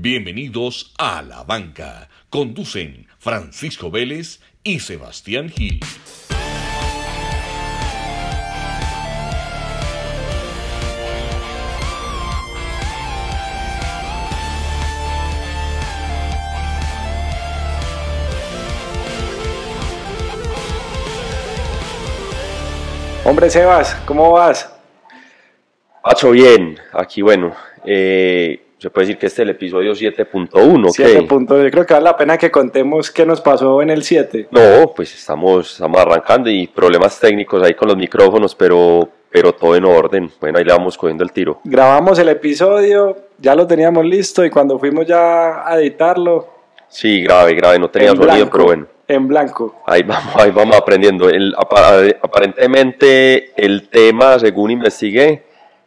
Bienvenidos a La Banca. Conducen Francisco Vélez y Sebastián Gil. Hombre Sebas, ¿cómo vas? Pacho, bien. Aquí, bueno, eh, se puede decir que este es el episodio 7.1. 7 puntos. Yo creo que vale la pena que contemos qué nos pasó en el 7. No, pues estamos, estamos arrancando y problemas técnicos ahí con los micrófonos, pero, pero todo en orden. Bueno, ahí le vamos cogiendo el tiro. Grabamos el episodio, ya lo teníamos listo y cuando fuimos ya a editarlo, Sí, grave, grave, no tenía en sonido, blanco, pero bueno. en blanco. Ahí vamos, ahí vamos aprendiendo. El, apa- aparentemente el tema, según investigué,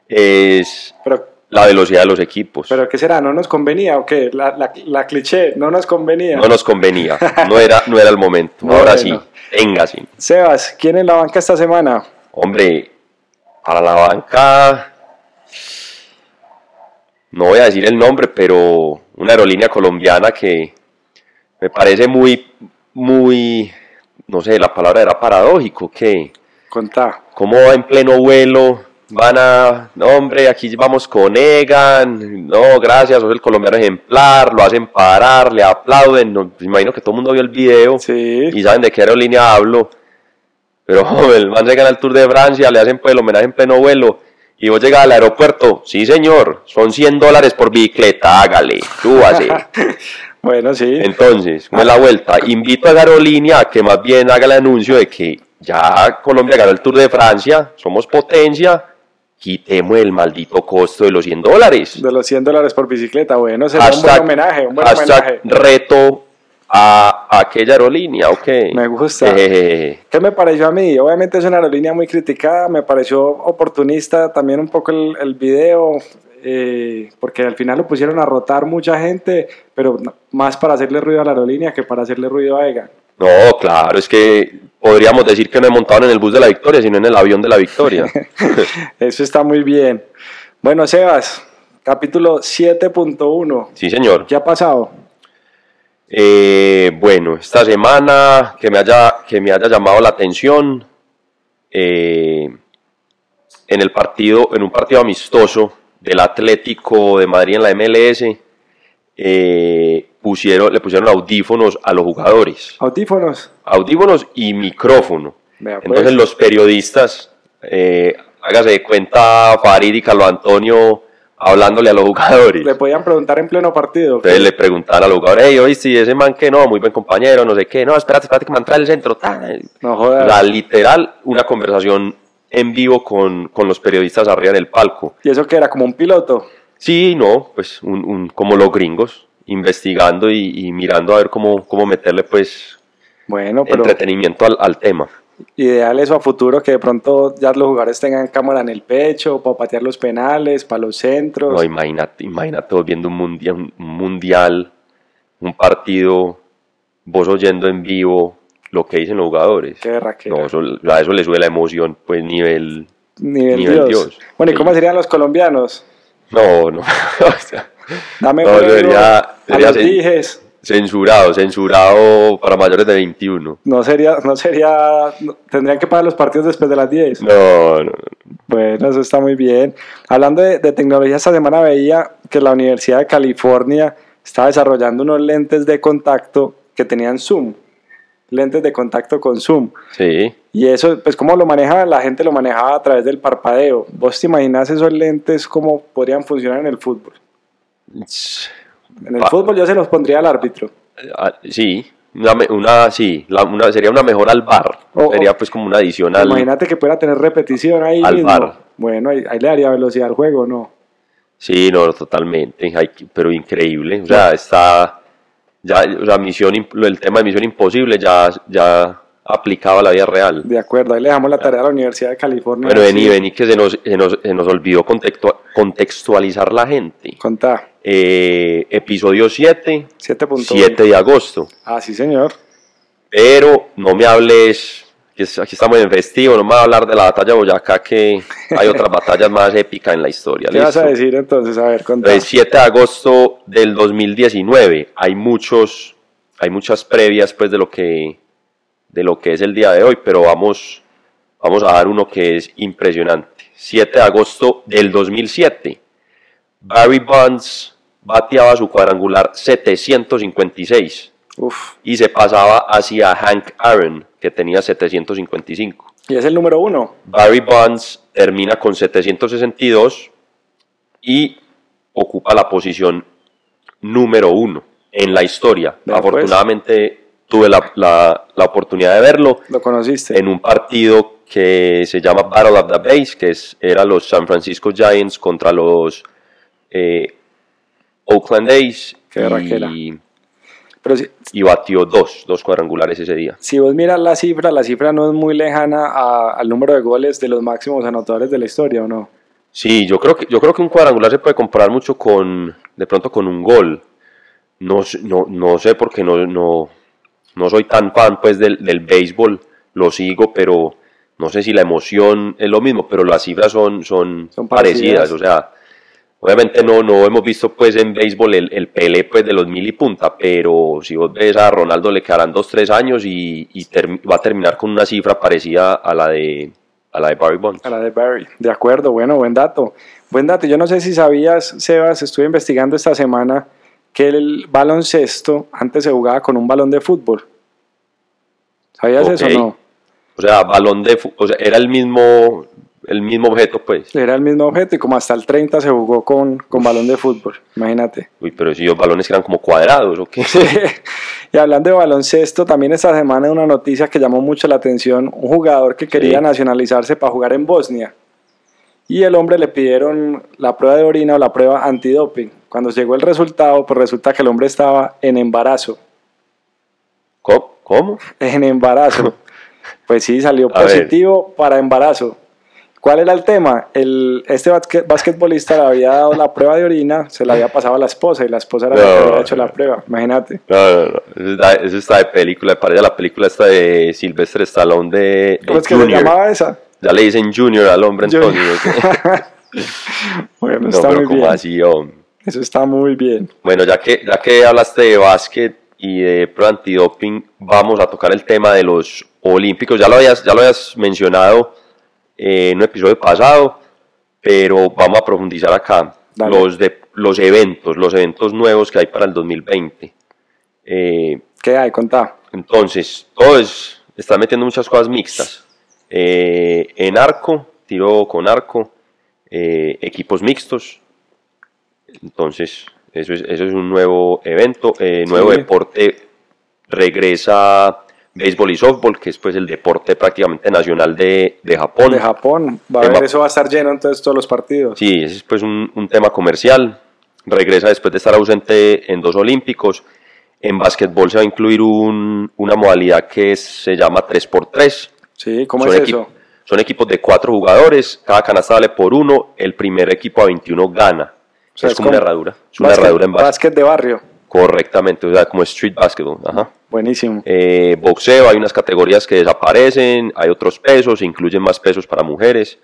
es Pero, la velocidad de los equipos. pero ¿qué será? ¿No nos convenía o qué? La, la, la cliché, no nos convenía. no nos convenía, no era, no era el momento. Bueno. Ahora sí, venga sí. Sebas, ¿quién en la banca esta semana? Hombre, para la banca, no voy a decir el nombre, pero una aerolínea colombiana que me parece muy, muy, no sé, la palabra era paradójico, que Contá. como en pleno vuelo van a, no hombre, aquí vamos con Egan, no, gracias, sos el colombiano ejemplar, lo hacen parar, le aplauden, no, pues imagino que todo el mundo vio el video Sí. y saben de qué aerolínea hablo. Pero el man se gana el Tour de Francia, le hacen pues el homenaje en pleno vuelo. Y vos llegas al aeropuerto, sí señor, son 100 dólares por bicicleta, hágale, súbase. Bueno, sí. Entonces, ¿cómo es la vuelta? Invito a esa aerolínea a que más bien haga el anuncio de que ya Colombia ganó el Tour de Francia, somos potencia, quitemos el maldito costo de los 100 dólares. De los 100 dólares por bicicleta, bueno, sería un buen homenaje, un buen homenaje. reto a, a aquella aerolínea, ok. Me gusta. Eh, ¿Qué me pareció a mí? Obviamente es una aerolínea muy criticada, me pareció oportunista también un poco el, el video, eh, porque al final lo pusieron a rotar mucha gente, pero más para hacerle ruido a la aerolínea que para hacerle ruido a Egan. No, claro, es que podríamos decir que no he montado en el bus de la victoria, sino en el avión de la victoria. Eso está muy bien. Bueno, Sebas, capítulo 7.1. sí, señor. ¿Qué ha pasado? Eh, bueno, esta semana que me haya, que me haya llamado la atención eh, en el partido, en un partido amistoso del Atlético de Madrid en la MLS, eh, pusieron, le pusieron audífonos a los jugadores, Audífonos. audífonos y micrófono. Vea, pues. Entonces los periodistas, eh, hágase de cuenta Farid y Carlos Antonio hablándole a los jugadores. Le podían preguntar en pleno partido. Entonces le preguntaban al jugador, hey, oíste, ¿y ese man que no, muy buen compañero, no sé qué, no, espérate, espérate que me entra el centro. ta". No jodas. sea, literal, una conversación en vivo con, con los periodistas arriba en el palco. ¿Y eso que era? ¿Como un piloto? Sí, no, pues un, un- como los gringos, investigando y, y mirando a ver cómo, cómo meterle pues Bueno, pero entretenimiento al, al tema. ideal eso a futuro, que de pronto ya los jugadores tengan cámara en el pecho, para patear los penales, para los centros. No, imagínate, imagínate vos viendo un mundial, un mundial, un partido, vos oyendo en vivo lo que dicen los jugadores. Qué berraquera. No, eso, a eso le sube la emoción, pues nivel. Nivel, nivel Dios. Dios. Bueno, ¿y cómo serían los colombianos? No, no. o sea, Dame No, juego debería- a debería los ser- dijes. censurado, censurado para mayores de 21. No sería, no sería, tendrían que pagar los partidos después de las 10. No, no, no. Bueno, eso está muy bien. Hablando de, de tecnología, esta semana veía que la Universidad de California estaba desarrollando unos lentes de contacto que tenían zoom. Lentes de contacto con zoom. Sí. Y eso, pues, ¿cómo lo manejaba? La gente lo manejaba a través del parpadeo. ¿Vos te imaginas esos lentes cómo podrían funcionar en el fútbol? En el fútbol yo se los pondría al árbitro. Ah, Sí, una, una sí, la- una, sería una mejor al bar. Sería pues como una adición al. Imagínate que pueda tener repetición ahí Al mismo. VAR. Bueno, ahí, ahí le daría velocidad al juego, ¿no? Sí, no, totalmente. Hay pero increíble. O sea, está. Ya, o sea, misión, el tema de misión imposible ya, ya aplicado a la vida real. De acuerdo, ahí le dejamos la tarea a la Universidad de California. Bueno, vení, vení, que se nos, se nos, se nos olvidó contextua- contextualizar la gente. Contá, Eh, episodio 7, 7.1. 7 de agosto. Ah, sí, señor. Pero no me hables aquí, es- aquí estamos en festivo, no me voy a hablar de la batalla de Boyacá, que hay otras batallas más épicas en la historia. ¿Qué vas a decir entonces? A ver, contá. El 7 de agosto del 2019. Hay muchos, hay muchas previas pues de lo que de lo que es el día de hoy, pero vamos vamos a dar uno que es impresionante. 7 de agosto del 2007. Barry Bonds bateaba su cuadrangular 756 Uf. y se pasaba hacia Hank Aaron, que tenía 755. Y es el número uno. Barry Bonds termina con 762 y ocupa la posición número uno en la historia. Pues. Afortunadamente tuve la, la- la oportunidad de verlo Lo conociste. en un partido que se llama Battle of the Base, que es, era los San Francisco Giants contra los eh, Oakland A's Qué y, Pero si, y batió dos, dos cuadrangulares ese día. si vos miras la cifra, la cifra no es muy lejana a- al número de goles de los máximos anotadores de la historia, ¿o no? Sí, yo creo que yo creo que un cuadrangular se puede comparar mucho con de pronto con un gol. No, sé- no, no sé porque no, no, no soy tan fan pues del, del béisbol, lo sigo, pero no sé si la emoción es lo mismo, pero las cifras son, son, Son parecidas. parecidas. O sea, obviamente no, no hemos visto pues en béisbol el, el Pelé pues de los mil y punta, pero si vos ves a Ronaldo le quedarán dos, tres años y, y va a terminar con una cifra parecida a la de, a la de Barry Bonds. A la de Barry. De acuerdo, bueno, buen dato. Buen dato. Yo no sé si sabías, Sebas, estuve investigando esta semana que el baloncesto antes se jugaba con un balón de fútbol. ¿Sabías eso o no? O sea, balón de fu- o sea, era el mismo el mismo objeto, pues. Era el mismo objeto y como hasta el 30 se jugó con, con balón de fútbol, imagínate. Uy, pero si los balones eran como cuadrados, ¿o qué? y hablando de baloncesto, también esta semana una noticia que llamó mucho la atención, un jugador que quería Sí. nacionalizarse para jugar en Bosnia. Y el hombre le pidieron la prueba de orina o la prueba antidoping. Cuando llegó el resultado, pues resulta que el hombre estaba en embarazo. ¿Cómo? ¿Cómo? En embarazo. Pues sí, salió A ver. positivo para embarazo. ¿Cuál era el tema? El, este basque- basquetbolista le había dado la prueba de orina, se la había pasado a la esposa y la esposa era la que había hecho la prueba. Imagínate. No, no, no. Eso está, de película, parece a la película esta de Sylvester Stallone de, de ¿Cómo es que se llamaba esa? Ya le dicen Junior al hombre. ¿ok? bueno, no, está pero muy como bien. así, hombre. Eso está muy bien. Bueno, ya que, ya que hablaste de básquet y de prueba antidoping, vamos a tocar el tema de los olímpicos. Ya lo habías, ya lo habías mencionado eh, en un episodio pasado, pero vamos a profundizar acá. Dale. Los, de, los eventos, los eventos nuevos que hay para el 2020. Eh, ¿Qué hay? Contá. entonces, todos están metiendo muchas cosas mixtas. Eh, en arco, tiro con arco, eh, equipos mixtos. Entonces, eso es, eso es un nuevo evento, eh, nuevo Sí. deporte. Regresa béisbol y softball, que es pues el deporte prácticamente nacional de, de Japón. De Japón. Va a haber, eso va a estar lleno entonces todos los partidos. Sí, ese es pues un, un tema comercial. Regresa después de estar ausente en dos olímpicos. En básquetbol se va a incluir un- una modalidad que se llama 3x3. Sí, ¿cómo son, es eso? son equipos de cuatro jugadores, cada canasta vale por uno, el primer equipo a 21 gana. O sea, es como una herradura. Es una básquet- herradura en básquet. básquet de barrio. Correctamente, o sea, como street basketball. Ajá. Buenísimo. Eh, boxeo, hay unas categorías que desaparecen, hay otros pesos, se incluyen más pesos para mujeres.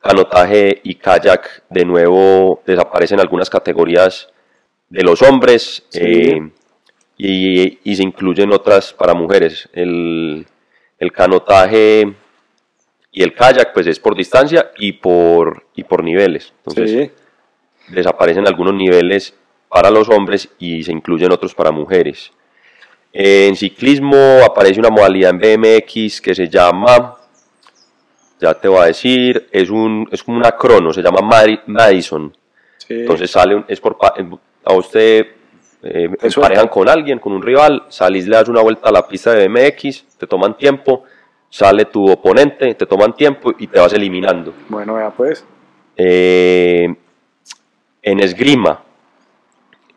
Canotaje y kayak, de nuevo, desaparecen algunas categorías de los hombres Sí. eh, y, y se incluyen otras para mujeres. El, el canotaje y el kayak, pues es por distancia y por, y por niveles. Entonces, sí. desaparecen algunos niveles para los hombres y se incluyen otros para mujeres. En ciclismo aparece una modalidad en BMX que se llama, ya te voy a decir, es, un, es como una crono, se llama Madison. sí. Entonces sale, un- es por, a usted eh, Te emparejan con alguien, con un rival, salís, le das una vuelta a la pista de BMX, te toman tiempo, sale tu oponente, te toman tiempo y te vas eliminando. Bueno, vea pues. Eh, en esgrima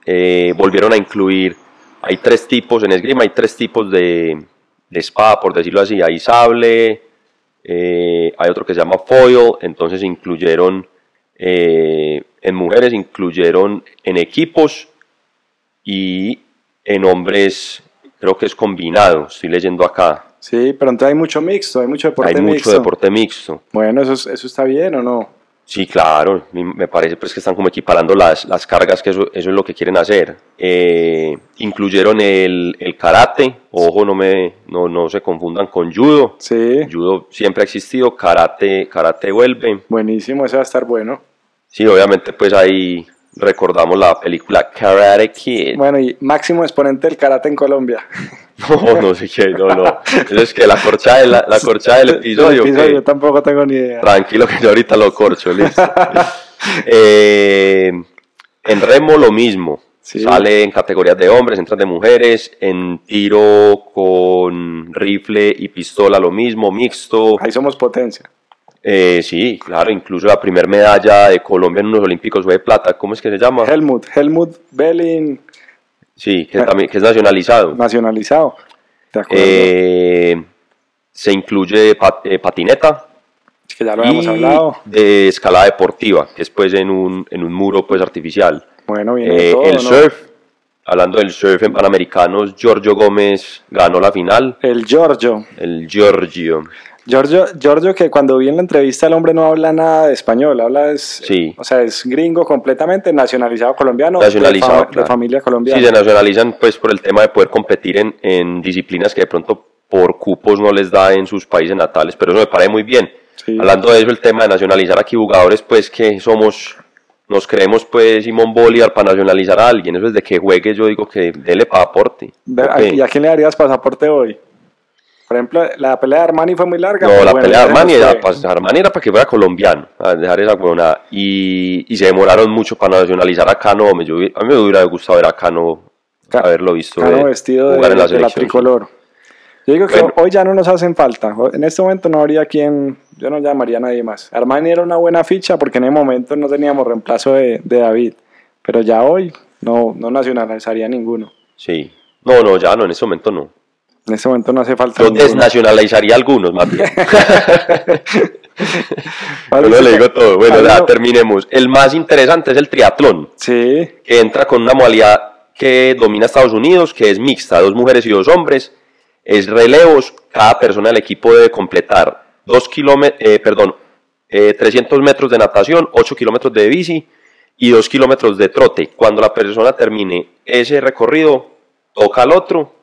eh, volvieron a incluir, hay tres tipos, en esgrima hay tres tipos de, de espada, por decirlo así, hay sable, eh, hay otro que se llama foil, entonces incluyeron, en mujeres incluyeron en equipos y en hombres creo que es combinado, estoy leyendo acá, Sí, pero entonces hay mucho mixto, hay mucho deporte hay mucho mixto. deporte mixto. Bueno, eso, es- eso está bien o no? Sí, claro, me parece pues que están como equiparando las, las cargas, que eso, eso es lo que quieren hacer. Eh, incluyeron el, el karate, ojo, no, me, no, no se confundan con judo. Sí, Judo siempre ha existido, karate, karate vuelve. buenísimo, eso va a estar bueno. Sí, obviamente pues ahí recordamos la película Karate Kid. Bueno, y máximo exponente del karate en Colombia. No, no sé qué, no, no. Eso es que la corcha, de la, la corcha del episodio. El episodio, yo tampoco tengo ni idea. Tranquilo que yo ahorita lo corcho, listo. Eh, en remo lo mismo. Sí. Sale en categorías de hombres, entran de mujeres, en tiro con rifle y pistola lo mismo, mixto. Ahí somos potencia. Eh, sí, claro, incluso la primera medalla de Colombia en unos Olímpicos fue de plata. ¿Cómo es que se llama? Helmut, Helmut Belling, Sí, que, también, que es nacionalizado. nacionalizado. De acuerdo. Eh, se incluye eh, patineta, Es que ya lo habíamos y hablado. de escalada deportiva, que es pues en un, en un muro pues artificial. Bueno, viene Eh, todo, el ¿no? surf, hablando del surf en Panamericanos, Giorgio Gómez ganó la final, El Giorgio. el Giorgio. Giorgio, Giorgio, que cuando vi en la entrevista el hombre no habla nada de español, habla es, Sí. o sea, es gringo completamente, nacionalizado colombiano, Nacionalizado, de, familia Sí, colombiana. se nacionalizan pues por el tema de poder competir en, en disciplinas que de pronto por cupos no les da en sus países natales, pero eso me parece muy bien. Sí. Hablando de eso, el tema de nacionalizar aquí jugadores, pues que somos, nos creemos pues Simón Bolívar para nacionalizar a alguien, eso es de que juegue, yo digo que dele para aporte. De- Ok. ¿Y a quién le darías pasaporte hoy? Por ejemplo, la pelea de Armani fue muy larga. No, la bueno, pelea de Armani era, fue. pues, Armani era para que fuera colombiano, a dejar esa huevonada. Y, y se demoraron mucho para nacionalizar a Cano. yo a mí me hubiera gustado ver a Cano, Ca- haberlo visto Cano de- vestido de, la de la selección. tricolor. Yo digo que Bueno. hoy ya no nos hacen falta. En este momento no habría quien, yo no llamaría a nadie más. Armani era una buena ficha porque en ese momento no teníamos reemplazo de, de David. Pero ya hoy no, no nacionalizaría ninguno. Sí. No, no, ya no, en ese momento no. En este momento no hace falta Yo desnacionalizaría algunos, más bien. Vale, Yo no le digo todo. Bueno, ya terminemos. El más interesante es el triatlón, Sí, que entra con una modalidad que domina Estados Unidos, que es mixta, dos mujeres y dos hombres. Es relevos, cada persona del equipo debe completar dos kilómetros, perdón, eh, 300 metros de natación, 8 kilómetros de bici y 2 kilómetros de trote. Cuando la persona termine ese recorrido, toca al otro,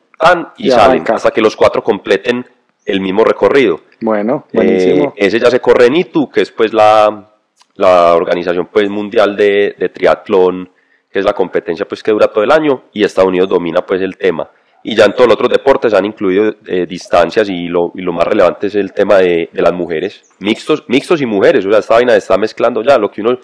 y Y salen, arranca. hasta que los cuatro completen el mismo recorrido. bueno, buenísimo. Eh, ese ya se corre en ITU, que es pues la, la organización pues mundial de, de triatlón, que es la competencia pues que dura todo el año y Estados Unidos domina pues el tema. Y ya en todos los otros deportes han incluido eh, distancias y lo, y lo más relevante es el tema de, de las mujeres, mixtos, mixtos y mujeres, o sea, esta vaina está mezclando ya lo que uno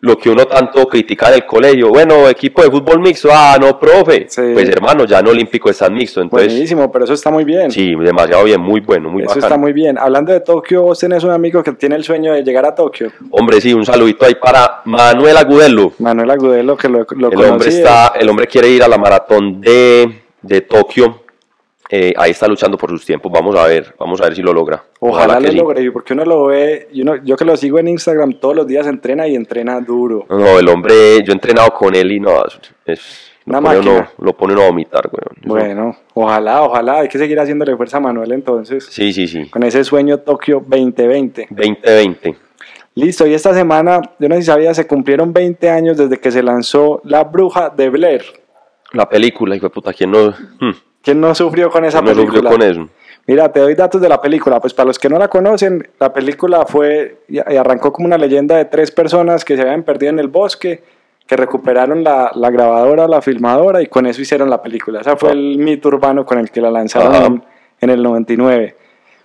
lo que uno tanto critica en el colegio, bueno, equipo de fútbol mixto, ah, no, profe, Sí. pues hermano, ya en olímpico están mixto, entonces, buenísimo, pero eso está muy bien. sí, demasiado bien, muy bueno, muy eso bacano. está muy bien. Hablando de Tokio, vos tenés un amigo que tiene el sueño de llegar a Tokio. Hombre, sí, un saludito ahí para Manuel Agudelo. Manuel Agudelo, que lo, lo El hombre, está, el hombre quiere ir a la maratón de, de Tokio. Eh, ahí está luchando por sus tiempos. Vamos a ver, vamos a ver si lo logra. Ojalá, que lo sí. logre, porque uno lo ve, y uno, yo que lo sigo en Instagram todos los días entrena y entrena duro. No, el hombre, yo he entrenado con él y no, es, lo, pone uno, lo pone uno a vomitar. Eso- Bueno, ojalá, ojalá, hay que seguir haciéndole fuerza a Manuel entonces, Sí, sí, sí. con ese sueño Tokio 2020. 2020. Listo, y esta semana, yo no sé si sabía, se cumplieron 20 años desde que se lanzó La Bruja de Blair. La película, hijo de puta, ¿quién no, hmm, ¿Quién no sufrió con esa no película? sufrió con eso? Mira, te doy datos de la película. Pues para los que no la conocen, la película fue y arrancó como una leyenda de tres personas que se habían perdido en el bosque, que recuperaron la, la grabadora o la filmadora y con eso hicieron la película. Ese fue Ah. el mito urbano con el que la lanzaron en, en el 99.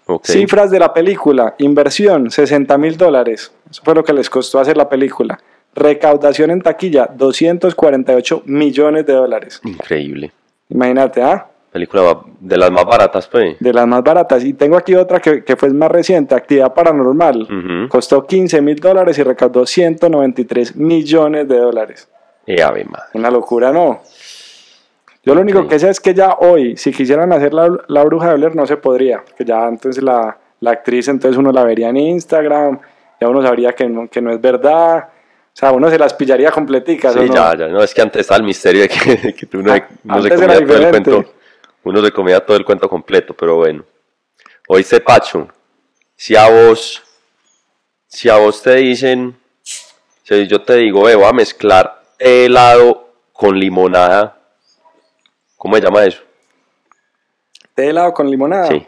Ok. Cifras de la película, inversión 60 mil dólares, eso fue lo que les costó hacer la película. Recaudación en taquilla 248 millones de dólares. Increíble. Imagínate, ¿ah? Película de las más baratas, pues. de las más baratas. Y tengo aquí otra que, que fue más reciente, Actividad Paranormal. Costó 15 mil dólares y recaudó 193 millones de dólares. Ave madre. Una locura, ¿no? Yo lo único que sé es que ya hoy, si quisieran hacer la, la bruja de Blair, no se podría. Que ya entonces la, la actriz, entonces uno la vería en Instagram, ya uno sabría que no, que no es verdad. O sea, uno se las pillaría completicas. ¿o Sí, no? ya, ya. No, es que antes estaba el misterio de que, que tú no, Ah, no se comía todo el cuento. Uno se comía todo el cuento completo, pero bueno. Oíste, Pacho, si a vos, si a vos te dicen, si yo te digo, ve, voy a mezclar helado con limonada, ¿cómo se llama eso? ¿Té de helado con limonada? Sí.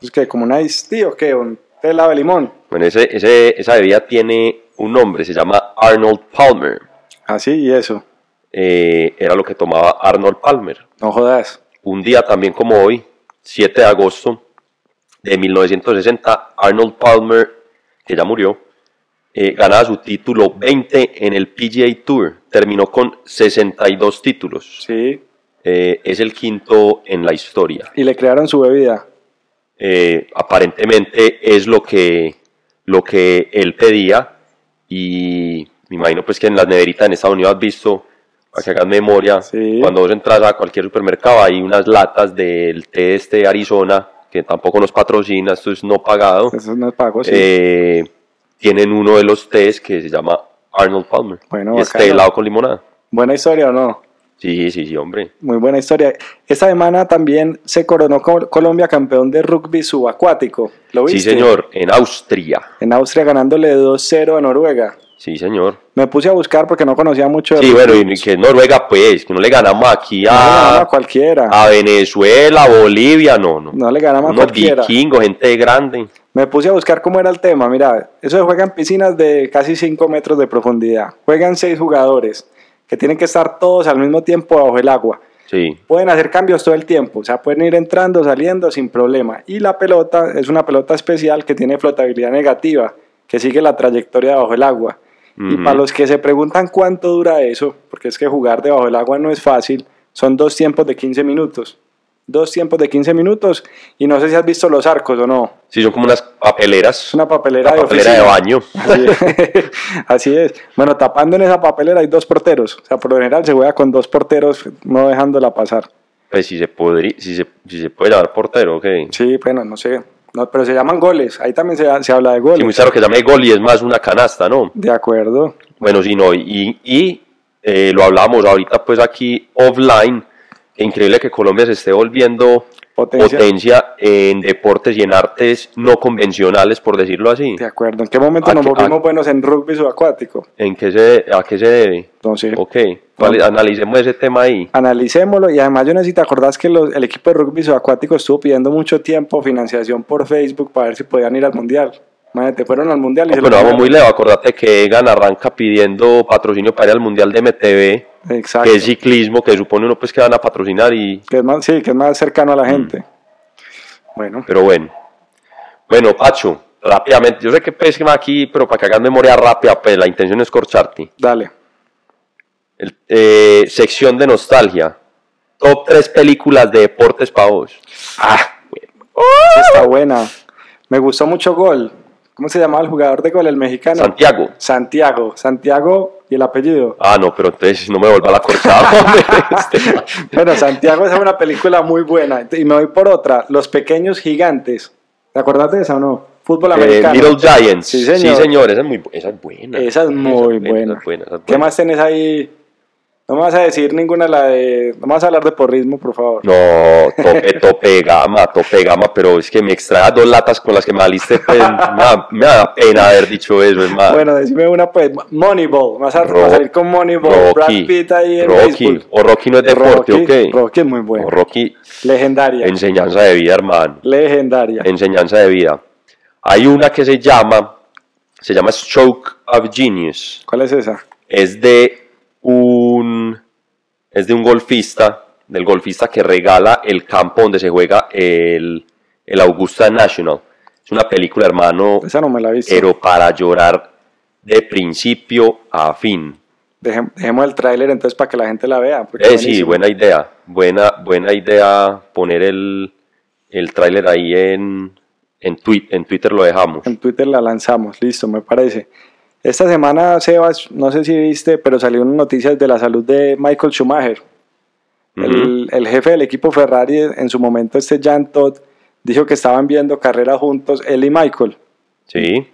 ¿Es que como un tea o qué? ¿Un té de helado de limón? Bueno, ese, ese, esa bebida tiene un nombre, se llama Arnold Palmer. Así y eso. Eh, era lo que tomaba Arnold Palmer. No jodas. Un día también como hoy, 7 de agosto de 1960, Arnold Palmer, que ya murió, eh, ganaba su título 20 en el PGA Tour. Terminó con 62 títulos. Sí. Eh, es el quinto en la historia. Y le crearon su bebida. Eh, aparentemente es lo que, lo que él pedía y me imagino pues que en las neveritas en Estados Unidos has visto, para que hagas memoria, Sí. cuando vos entras a cualquier supermercado hay unas latas del té este Arizona, que tampoco nos patrocina, esto es no pagado, Eso no es pago, sí. eh, tienen uno de los tés que se llama Arnold Palmer, Bueno, y es té bacano. helado con limonada. Buena historia o no? Sí, sí, sí, hombre. Muy buena historia. Esta semana también se coronó Col- Colombia campeón de rugby subacuático. ¿Lo Sí, viste? señor, en Austria. En Austria ganándole 2-0 a Noruega. Sí, señor. Me puse a buscar porque no conocía mucho de Sí, bueno, y que Noruega, pues, que no le ganamos aquí No le ganamos a, a cualquiera. a Venezuela, Bolivia, no, no. No le ganamos a cualquiera. vikingos, gente grande. Me puse a buscar cómo era el tema. Mira, eso se juega en piscinas de casi 5 metros de profundidad. Juegan 6 jugadores que tienen que estar todos al mismo tiempo bajo el agua. Sí, Pueden hacer cambios todo el tiempo, o sea, pueden ir entrando, saliendo sin problema. Y la pelota es una pelota especial que tiene flotabilidad negativa, que sigue la trayectoria bajo el agua. Y Ujú. para los que se preguntan cuánto dura eso, porque es que jugar debajo del agua no es fácil, son dos tiempos de 15 minutos. Dos tiempos de 15 minutos y no sé si has visto los arcos o no. sí, son como unas papeleras. Una papelera, Una de papelera de baño. Así es. Así es. Bueno, tapando en esa papelera hay dos porteros. O sea, por lo general se juega con dos porteros, no dejándola pasar. Pues si se, podría, si se, si se puede llamar portero, ok. Sí, bueno, no sé. No, pero se llaman goles. Ahí también se, se habla de Sí, goles. muy claro que llame gol y es más una canasta, ¿no? De acuerdo. Bueno, sí, no, y, y eh, lo hablamos ahorita pues aquí offline, increíble que Colombia se esté volviendo Potencia. potencia, en deportes y en artes no convencionales, por decirlo así. De acuerdo. ¿En qué momento ¿A nos volvimos buenos en rugby subacuático? ¿En qué se, ¿A qué se debe? Entonces, Ok, vale, analicemos ese tema ahí. analicémoslo. Y además, yo no sé si te acordás que los- el equipo de rugby subacuático estuvo pidiendo mucho tiempo financiación por Facebook para ver si podían ir al mundial. Imagínate, fueron al mundial y No, se pero lo vamos muy lejos, acordate que Egan arranca pidiendo patrocinio para ir al Mundial de MTV, Exacto. que es ciclismo, que supone uno pues que van a patrocinar y... Que es más, sí, que es más cercano a Mm. la gente. Bueno, Pero bueno. Bueno, Pacho, rápidamente, yo sé que pésima aquí, pero para que hagas memoria rápida, pues la intención es corcharte. dale. El- eh, sección de nostalgia. Top 3 películas de deportes para vos. Ah, bueno. Esa Está buena. Me gustó mucho Gol. ¿Cómo se llamaba el jugador de Gol, el mexicano? Santiago. Santiago. Santiago y el apellido. Ah, no, pero entonces no me vuelva la hombre. Este- Bueno, Santiago es una película muy buena. Y me voy por otra. Los pequeños gigantes. ¿Te acuerdas de esa o no? Fútbol Eh, americano. Little Giants. Sí, señor. esa es muy esa es buena. Esa es muy esa buena. esa es buena, ¿Qué más tenés ahí? No me vas a decir ninguna la de... No me vas a hablar de porrismo, por favor. No, tope, tope gama, tope gama, pero es que me extrae dos latas con las que me saliste, pues, me, da, pena haber dicho eso, es más. Bueno, decime una pues. Moneyball. Vas a, vas a salir con Moneyball. Brad Rocky, Pitt ahí en Rocky, o Rocky no es deporte, Rocky, ok. Rocky es muy bueno. O Rocky, Legendaria. enseñanza de vida, hermano. Legendaria. Enseñanza de vida. Hay una que se llama, se llama Stroke of Genius. ¿Cuál es esa? Es de un, es de un golfista, del golfista que regala el campo donde se juega el, el Augusta National. Es una película, hermano, Esa no me la he visto. pero para llorar de principio a fin. Dejem- dejemos el tráiler entonces para que la gente la vea. Eh, sí, buena idea. Buena, buena idea poner el, el tráiler ahí en, en, twi- en Twitter, lo dejamos. En Twitter la lanzamos, listo, me parece. Esta semana, Sebas, no sé si viste, pero salió una noticias de la salud de Michael Schumacher. el, el jefe del equipo Ferrari, en su momento, este Jan Todd, dijo que estaban viendo carrera juntos, él y Michael. Sí,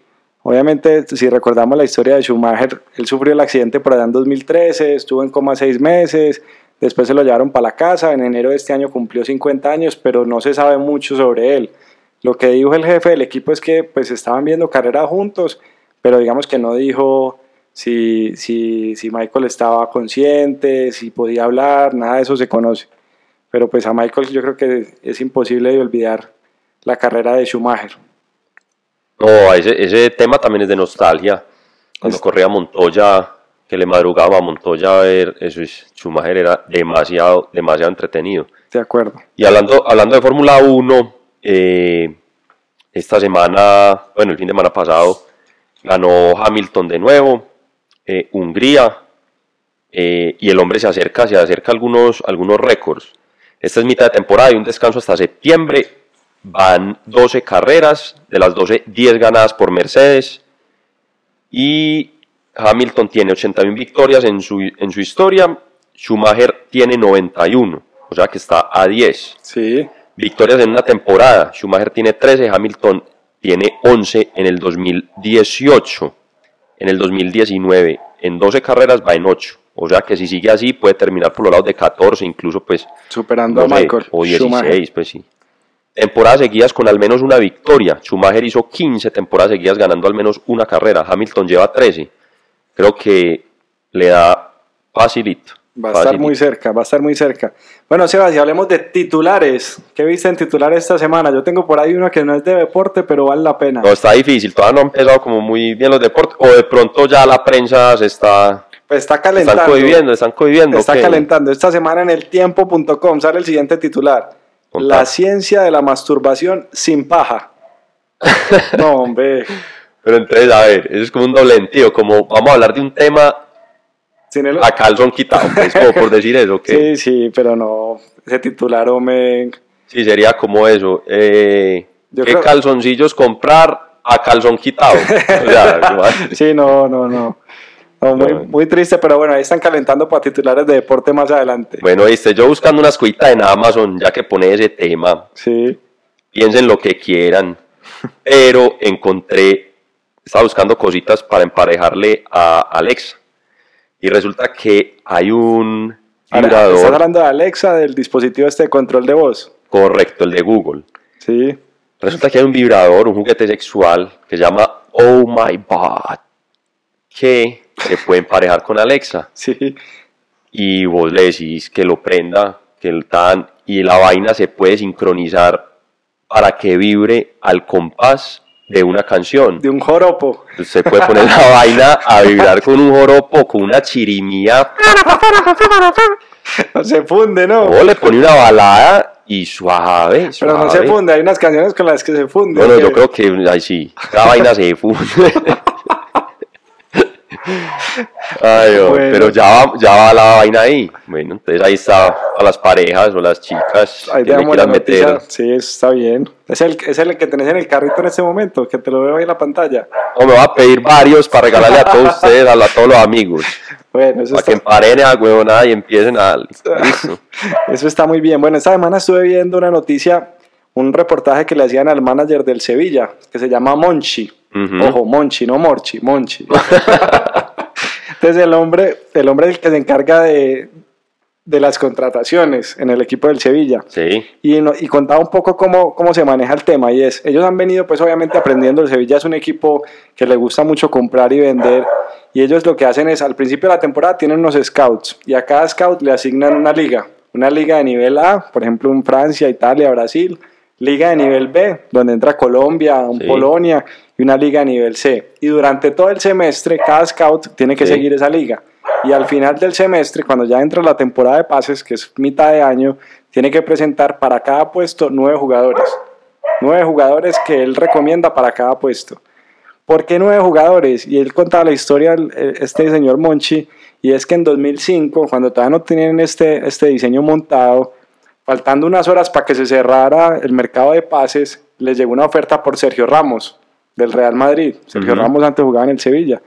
Obviamente, si recordamos la historia de Schumacher, él sufrió el accidente por allá en 2013, estuvo en coma seis meses, después se lo llevaron para la casa, en enero de este año cumplió 50 años, pero no se sabe mucho sobre él. Lo que dijo el jefe del equipo es que pues estaban viendo carrera juntos, pero digamos que no dijo si, si, si Michael estaba consciente, si podía hablar, nada de eso se conoce. Pero pues a Michael yo creo que es imposible de olvidar la carrera de Schumacher. No, ese, ese tema también es de nostalgia. Cuando Es- corría Montoya, que le madrugaba a Montoya a ver, eso es, Schumacher era demasiado, demasiado entretenido. De acuerdo. Y hablando, hablando de Fórmula 1, eh, esta semana, bueno, el fin de semana pasado, ganó Hamilton de nuevo, eh, Hungría, eh, y el hombre se acerca, se acerca a algunos, algunos récords. Esta es mitad de temporada y un descanso hasta septiembre. Van 12 carreras, de las 12, 10 ganadas por Mercedes. Y Hamilton tiene 81 victorias en su, en su historia. Schumacher tiene 91, o sea que está a 10 Sí, victorias en una temporada. Schumacher tiene 13, Hamilton tiene 11 en el 2018. En el 2019, en 12 carreras va en 8. O sea que si sigue así puede terminar por los lados de 14, incluso pues superando no a Michael. o 16, Schumacher. pues sí. Temporadas seguidas con al menos una victoria. Schumacher hizo 15 temporadas seguidas ganando al menos una carrera. Hamilton lleva 13. Creo que le da facilito. Va a estar muy cerca, va a estar muy cerca. Bueno, Sebas, si hablemos de titulares, ¿qué viste en titulares esta semana? Yo tengo por ahí uno que no es de deporte, pero vale la pena. No, está difícil. Todavía no han empezado como muy bien los deportes. O de pronto ya la prensa se está Pues está Están calentando. cohibiendo, están cohibiendo. Está calentando. Esta semana en el tiempo.com sale el siguiente titular. La ciencia de la masturbación sin paja. No, hombre. Pero entonces, a ver, eso es como un doble sentido, como vamos a hablar de un tema Sin el- a calzón quitado, pues, como por decir eso, que Sí, sí, pero no. Ese titular, hombre. sí sería como eso. Eh, Yo ¿Qué creo- calzoncillos comprar a calzón quitado? O sea. Sí, no, no, no. No, muy, No. muy triste, pero bueno, ahí están calentando para titulares de deporte más adelante. bueno, viste, yo buscando unas cuitas en Amazon, ya que pone ese tema, Sí, piensen lo que quieran, pero encontré, estaba buscando cositas para emparejarle a Alexa. Y resulta que hay un vibrador. estás hablando de Alexa, del dispositivo este de control de voz. Correcto, el de Google. Sí, Resulta que hay un vibrador, un juguete sexual que se llama Oh My God, que se puede emparejar con Alexa. sí. Y vos le decís que lo prenda, que el tan, y la vaina se puede sincronizar para que vibre al compás de una canción. De un joropo. Usted puede poner la vaina a vibrar con un joropo, con una chirimía, No se funde, ¿no? o le pone una balada y suave. Pero no se suave. funde, hay unas canciones con las que se funde. Bueno, ¿ok? yo creo que ahí sí, la vaina se funde. Ay, oh, Bueno. pero ya va, ya va la vaina ahí. Bueno, entonces ahí está a las parejas o las chicas Ahí que la quieran meter. Sí, eso está bien. Es el, es el que tenés en el carrito en este momento, que te lo veo ahí en la pantalla. O me va a pedir varios para regalarle a todos ustedes, a, a todos los amigos. Bueno, eso Para que está, emparen a huevonada y empiecen a. Listo. eso está muy bien. Bueno, esta semana estuve viendo una noticia, un reportaje que le hacían al manager del Sevilla, que se llama Monchi. Ujú. Ojo, Monchi, no Morchi, Monchi. Entonces el hombre, el hombre es el que se encarga de, de las contrataciones en el equipo del Sevilla. Sí, y, no- y contaba un poco cómo, cómo se maneja el tema y es, ellos han venido pues obviamente aprendiendo, el Sevilla es un equipo que le gusta mucho comprar y vender y ellos lo que hacen es al principio de la temporada tienen unos scouts y a cada scout le asignan una liga, una liga de nivel A, por ejemplo en Francia, Italia, Brasil, liga de nivel B, donde entra Colombia, Sí. Polonia y una liga de nivel C y durante todo el semestre cada scout tiene que Sí. seguir esa liga. Y al final del semestre, cuando ya entra la temporada de pases, que es mitad de año, tiene que presentar para cada puesto nueve jugadores. Nueve jugadores que él recomienda para cada puesto. ¿Por qué nueve jugadores? Y él contaba la historia, este señor Monchi, y es que en 2005, cuando todavía no tenían este, este diseño montado, faltando unas horas para que se cerrara el mercado de pases, les llegó una oferta por Sergio Ramos, del Real Madrid. Sergio. Ramos antes jugaba en el Sevilla.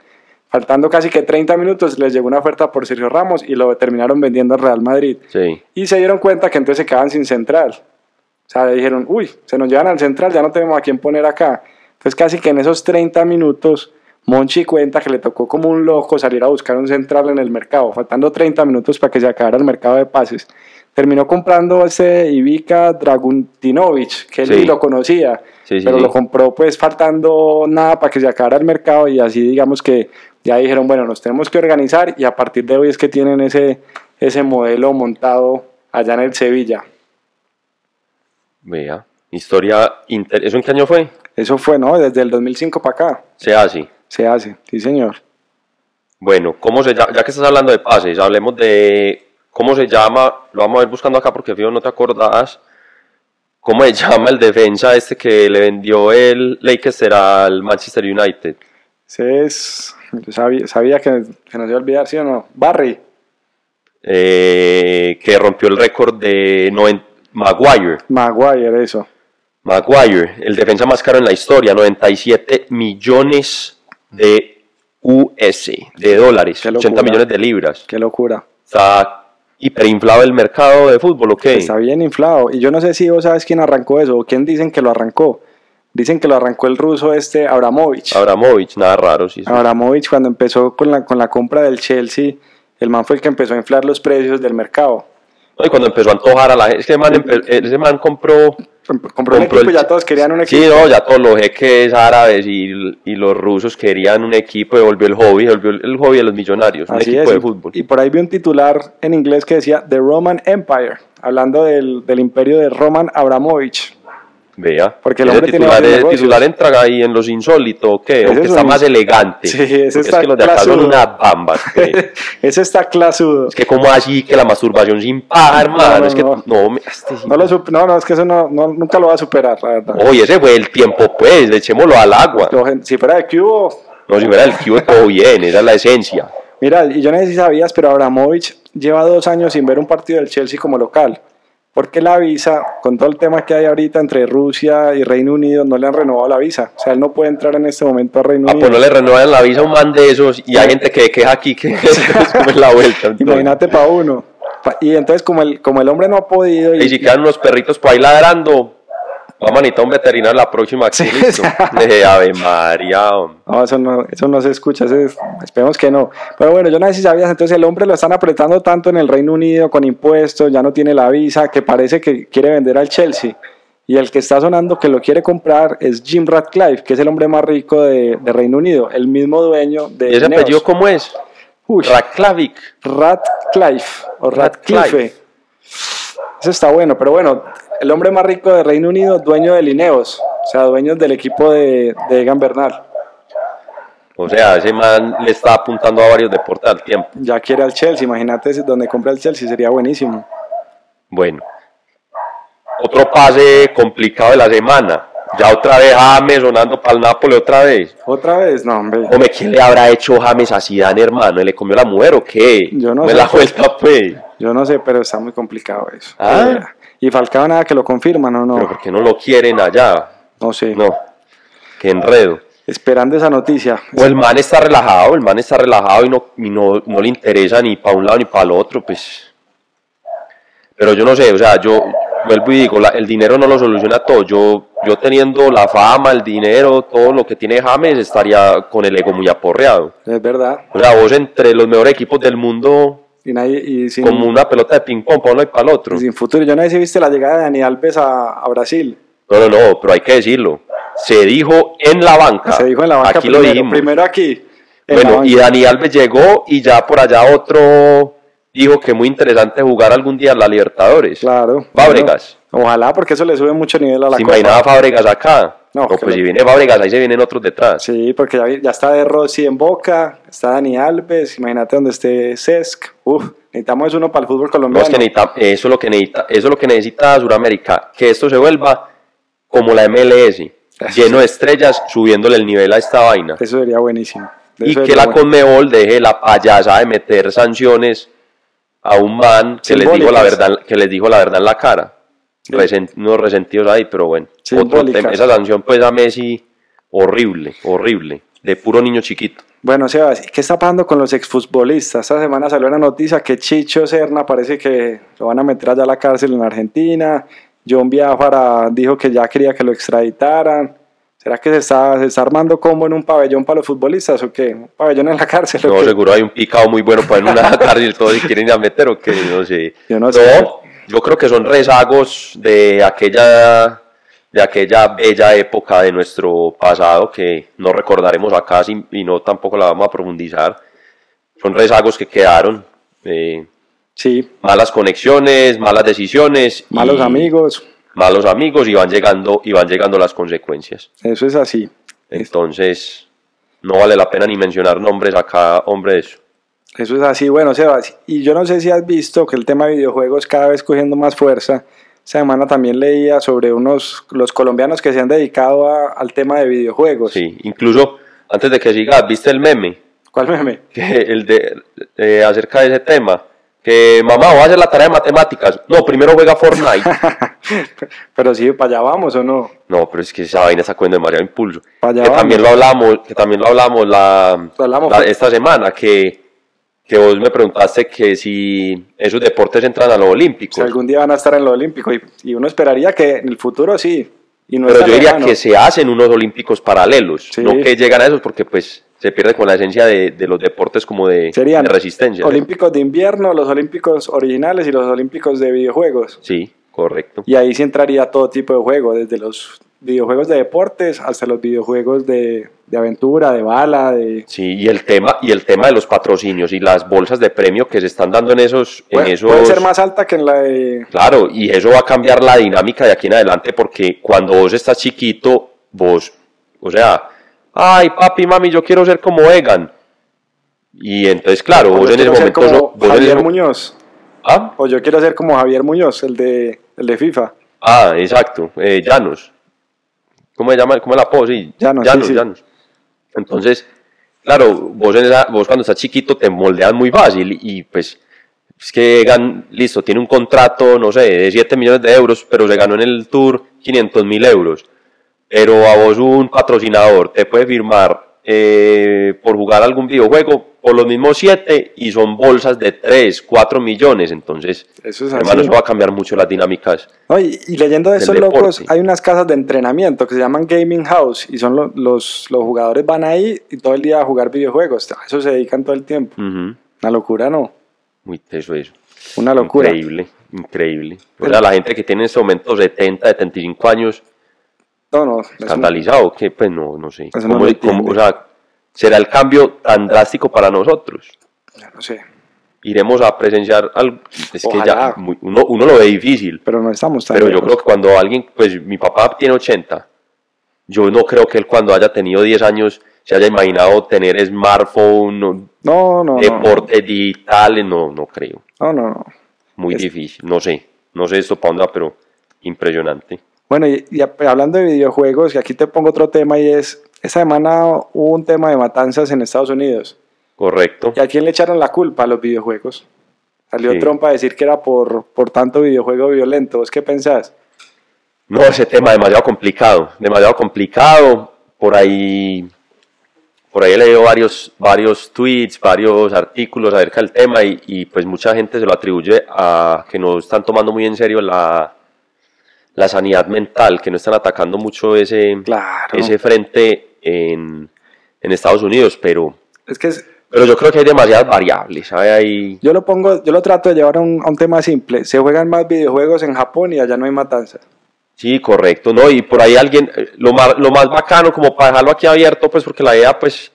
Faltando casi que 30 minutos, les llegó una oferta por Sergio Ramos y lo terminaron vendiendo al Real Madrid. sí. Y se dieron cuenta que entonces se quedaban sin central. O sea, dijeron, uy, se nos llevan al central, ya no tenemos a quién poner acá. Entonces casi que en esos 30 minutos, Monchi cuenta que le tocó como un loco salir a buscar un central en el mercado, faltando 30 minutos para que se acabara el mercado de pases. Terminó comprando ese Ivica Dragutinovic, que él Sí. ni lo conocía, Sí, sí, pero lo compró pues faltando nada para que se acabara el mercado y así digamos que ya dijeron, bueno, nos tenemos que organizar y a partir de hoy es que tienen ese, ese modelo montado allá en el Sevilla. Vea, historia. inter- ¿Eso en qué año fue? Eso fue, ¿no? Desde el 2005 para acá Se hace. se hace, sí señor. Bueno, ¿cómo se llama? Ya que estás hablando de pases, hablemos de cómo se llama. Lo vamos a ir buscando acá porque fijo no te acordás. ¿Cómo se llama el defensa este que le vendió el Leicester al Manchester United? Ese es, yo sabía, sabía que, que nos iba a olvidar, ¿sí o no? Barry, Eh, que rompió el récord de Maguire. Maguire, eso. Maguire, el defensa más caro en la historia, 97 millones de US, de dólares, Qué locura. 80 millones de libras. Qué locura. Está hiperinflado el mercado de fútbol, ¿o qué? Está bien inflado. Y yo no sé si vos sabes quién arrancó eso o quién dicen que lo arrancó. Dicen que lo arrancó el ruso este Abramovich. Abramovich, nada raro, sí. sí. Abramovich cuando empezó con la, con la compra del Chelsea, el man fue el que empezó a inflar los precios del mercado. No, y cuando empezó a antojar a la gente, ese man, empe- ese man compró... Compró un Compró equipo y el- ya todos querían un equipo. Sí, no, ya todos los jeques árabes y, y los rusos querían un equipo y volvió el hobby, volvió el, el hobby de los millonarios, un Así equipo es. de fútbol. Y por ahí vi un titular en inglés que decía The Roman Empire, hablando del, del imperio de Roman Abramovich. Vea, Porque el hombre tiene titular, es- negocios. titular entra ahí en los insólitos, ¿o qué? Ese Aunque es está un- más elegante. Sí, ese está es que los de acá son unas bambas. Ese está clasudo. es que como así que la masturbación sin paja, hermano, no, es que no. no, me- este. No, lo no, no, es que eso no, no- nunca lo va a superar, la verdad. Oye, ese fue el tiempo, pues, echémoslo al agua. Si fuera de cubo, No, si fuera el cubo todo bien, esa es la esencia. mira, y yo no sé si sabías, pero Abramovich lleva dos años sin ver un partido del Chelsea como local. Porque la visa, con todo el tema que hay ahorita entre Rusia y Reino Unido, no le han renovado la visa. O sea, él no puede entrar en este momento a Reino Ah, Unido. pues no le renuevan la visa a un man de esos y hay gente que queja aquí que es como la vuelta. entonces. Imagínate para uno. Y entonces, como el, como el hombre no ha podido. Y si quedan unos perritos por ahí ladrando, vamos a necesitar un veterinario la próxima. aquí, listo. Eh, Ave María. No, eso no, eso no se escucha, es- esperemos que no. Pero bueno, yo no sé si sabías, entonces el hombre lo están apretando tanto en el Reino Unido con impuestos, ya no tiene la visa, que parece que quiere vender al Chelsea. Y el que está sonando que lo quiere comprar es Jim Ratcliffe, que es el hombre más rico de, de Reino Unido, el mismo dueño de ¿Y ese apellido cómo es? Uy, Raklavik. Ratcliffe o. Ratcliffe. Eso está bueno, pero bueno, el hombre más rico de Reino Unido, dueño de Ineos, o sea, dueño del equipo de, de Egan Bernal. O sea, ese man le está apuntando a varios deportes al tiempo. Ya quiere al Chelsea, imagínate donde compra el Chelsea, sería buenísimo. Bueno. Otro pase complicado de la semana. Ya otra vez James sonando para el Napoli otra vez. ¿Otra vez? No, hombre. Hombre, ¿qué le habrá hecho James a Zidane, hermano? ¿Le comió la mujer o qué? Yo no Me sé. la vuelta, pues. Yo no sé, pero está muy complicado eso. Ah. Y Falcao nada que lo confirma, no, Pero no. ¿por qué no lo quieren allá? No sé. No. Qué enredo. Esperando esa noticia. O el man está relajado, el man está relajado y no, y no, no le interesa ni para un lado ni para el otro, pues. Pero yo no sé, o sea, yo vuelvo y digo, la- el dinero no lo soluciona todo. Yo, yo teniendo la fama, el dinero, todo lo que tiene James, estaría con el ego muy aporreado. Es verdad. O sea, vos entre los mejores equipos del mundo, Y, nadie, y, sin, como una pelota de ping-pong para uno y para el otro. y sin futuro. Yo no sé si viste la llegada de Dani Alves a, a Brasil. No, no, no, pero hay que decirlo. Se dijo en la banca. Se dijo en la banca Aquí primero. lo dijimos. Primero aquí. Bueno, y Dani Alves llegó y ya por allá otro dijo que muy interesante jugar algún día en la Libertadores. Claro. Fábregas. Ojalá, porque eso le sube mucho nivel a la ¿Se Copa. imaginaba Fábregas acá? No, pues lo- si viene Fábregas, ahí se vienen otros detrás. Sí, porque ya, ya está de Rossi en Boca, está Dani Alves, imagínate donde esté Cesc. Uf, necesitamos uno para el fútbol No, colombiano. es que necesita, eso es lo que necesita, eso es lo que necesita Sudamérica, que esto se vuelva como la MLS, lleno de estrellas, subiéndole el nivel a esta vaina. Eso sería buenísimo. y que la bueno. Conmebol deje la payasa de meter sanciones a un man que les dijo la verdad, que les dijo la verdad en la cara. Resen- unos resentidos ahí, pero bueno. Otro Simbólicas. tema. Esa sanción pues a Messi, horrible, horrible, de puro niño chiquito. Bueno, Sebas, ¿y ¿qué está pasando con los exfutbolistas? Esta semana salió una noticia que Chicho Serna parece que lo van a meter allá a la cárcel en Argentina. John Biafara dijo que ya quería que lo extraditaran. ¿Será que se está, se está armando como en un pabellón para los futbolistas o qué? ¿Un pabellón en la cárcel? o No, qué? seguro hay un picado muy bueno para en una cárcel todos si quieren ir a meter o qué, no sé. Yo no sé. Yo creo que son rezagos de aquella, de aquella bella época de nuestro pasado que no recordaremos acá sin- y no tampoco la vamos a profundizar. Son rezagos que quedaron. eh, Sí, malas conexiones, malas decisiones. y malos amigos, Malos amigos y van llegando, y van llegando las consecuencias. eso es así. Entonces, no vale la pena ni mencionar nombres acá, hombre, eso. Eso es así, bueno, Sebas, y yo no sé si has visto que el tema de videojuegos cada vez cogiendo más fuerza. Esta semana también leía sobre unos los colombianos que se han dedicado a- al tema de videojuegos. Sí, incluso antes de que sigas, ¿viste el meme? ¿Cuál meme? Que el de eh, acerca de ese tema. Que mamá, voy a hacer la tarea de matemáticas. No, primero juega Fortnite. Pero sí, para allá vamos o no. No, pero es que esa vaina está cogiendo demasiado impulso. Pa' allá Que vamos. también lo hablamos, que también lo hablamos la, hablamos, la- esta semana, que, que vos me preguntaste que si esos deportes entran a los Si olímpicos. algún día van a estar en lo olímpico y, y uno esperaría que en el futuro sí. Y no Pero yo diría que se hacen unos olímpicos paralelos, Sí. no que llegan a esos porque pues se pierde con la esencia de, de los deportes como de, serían de resistencia. olímpicos de invierno, los olímpicos originales y los olímpicos de videojuegos. Sí, correcto. Y ahí sí entraría todo tipo de juego, desde los videojuegos de deportes hasta los videojuegos de, de aventura, de bala, de... Sí, y el tema y el tema de los patrocinios y las bolsas de premio que se están dando en esos en Puede, esos puede ser más alta que en la de... Claro, y eso va a cambiar la dinámica de aquí en adelante porque cuando vos estás chiquito, vos, o sea, ay papi, mami, yo quiero ser como Egan. Y entonces, claro, vos en ese momento... como vos en ese Javier Muñoz. ¿Ah? O yo quiero ser como Javier Muñoz, el de, el de FIFA. Ah, exacto, eh, Llanos. ¿Cómo se llama? ¿Cómo es la pose? Sí, Llanos, Llanos, sí, sí. Llanos. Entonces, claro, vos, en esa- vos cuando estás chiquito te moldeas muy fácil y pues es que Egan, listo, tiene un contrato, no sé, de 7 millones de euros, pero se ganó en el Tour 500 mil euros. Pero a vos un patrocinador te puede firmar eh, por jugar algún videojuego por los mismos 7 y son bolsas de 3, 4 millones. Entonces, Eso es hermano, así. eso va a cambiar mucho las dinámicas. No, y, y leyendo de esos locos, hay unas casas de entrenamiento que se llaman Gaming House y son lo- los, los jugadores van ahí y todo el día a jugar videojuegos. A eso se dedican todo el tiempo. Una locura, ¿no? Muy teso eso. Una locura. Increíble, increíble. O sea, la gente que tiene en este momento 70, 75 años, No, no. es un- escandalizado, que pues no, no sé. Eso no ¿Cómo- lo cómo- entiende. o sea, será el cambio tan drástico para nosotros. no sé. Iremos a presenciar algo. Es que ya Ojalá. uno, uno lo ve difícil. Pero no estamos tan Pero yo lejos. creo que cuando alguien, pues mi papá tiene 80, yo no creo que él cuando haya tenido 10 años se haya imaginado tener smartphone, no, No, no, no. deportes digitales, no, no creo. No, no, no. Muy Es- difícil, no sé, no sé esto para dónde pero impresionante. Bueno, y, y hablando de videojuegos, y aquí te pongo otro tema y es, esta semana hubo un tema de matanzas en Estados Unidos. Correcto. ¿Y a quién le echaron la culpa? A los videojuegos. Salió Sí. Trump a decir que era por, por tanto videojuego violento. ¿Vos qué pensás? No, ese tema demasiado complicado, demasiado complicado. Por ahí, por ahí he leído varios, varios tweets, varios artículos acerca del tema y, y, pues mucha gente se lo atribuye a que no están tomando muy en serio la, la sanidad mental, que no están atacando mucho ese, Claro. ese frente en, en Estados Unidos, pero, Es que es- pero yo creo que hay demasiadas variables. yo lo pongo, yo lo trato de llevar a un, a un tema simple. Se juegan más videojuegos en Japón y allá no hay matanzas. Sí, correcto, ¿no? Y por ahí alguien, eh, lo más, lo más bacano, como para dejarlo aquí abierto, pues porque la idea, pues,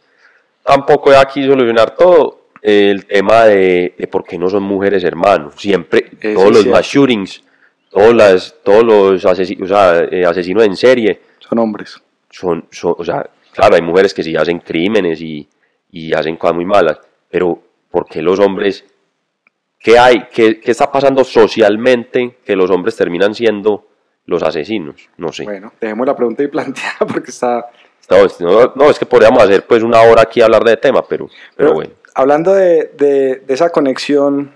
tampoco es aquí solucionar todo, eh, el tema de, de por qué no son mujeres hermanos. Siempre, Eso todos los mass shootings, todos, las, todos los asesinos, o sea, eh, asesinos en serie, Son hombres. Son, son, o sea, claro, hay mujeres que sí hacen crímenes y, y hacen cosas muy malas, pero ¿por qué los hombres, qué hay, qué, qué está pasando socialmente que los hombres terminan siendo los asesinos? No sé. Bueno, dejemos la pregunta ahí planteada porque está... No, no, es que podríamos hacer pues una hora aquí a hablar de tema, pero, pero Pero bueno. Hablando de, de- de esa conexión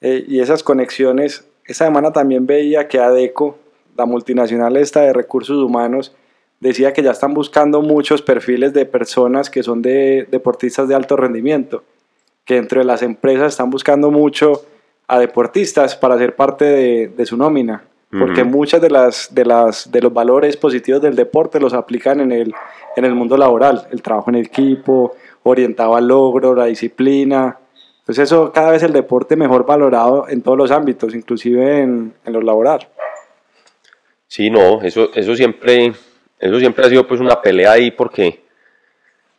eh, y esas conexiones, esta semana también veía que ADECO, la multinacional esta de recursos humanos, decía que ya están buscando muchos perfiles de personas que son de deportistas de alto rendimiento, que dentro de las empresas están buscando mucho a deportistas para ser parte de, de su nómina. porque muchas de las, de las de los valores positivos del deporte los aplican en el, en el mundo laboral, el trabajo en equipo, orientado al logro, la disciplina. Entonces eso cada vez el deporte mejor valorado en todos los ámbitos, inclusive en, en lo laboral. Sí, no, eso, eso siempre, eso siempre ha sido pues una pelea ahí porque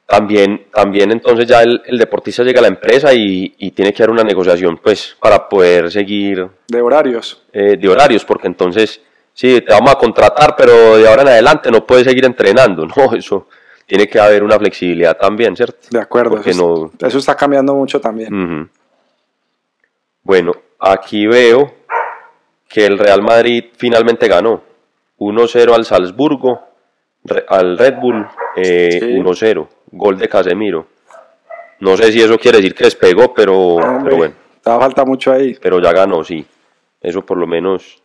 también, también entonces ya el, el deportista llega a la empresa y, y tiene que dar una negociación pues para poder seguir De horarios. eh, de horarios, porque entonces sí, te vamos a contratar, pero de ahora en adelante no puedes seguir entrenando, no, eso tiene que haber una flexibilidad también, ¿cierto? De acuerdo. Porque Eso, no, eso está cambiando mucho también. Bueno, aquí veo que el Real Madrid finalmente ganó 1-0 al Salzburgo, al Red Bull eh, Sí. 1-0, gol de Casemiro. No sé si eso quiere decir que despegó, pero, Hombre, pero bueno, falta mucho ahí. pero ya ganó, sí. Eso por lo menos,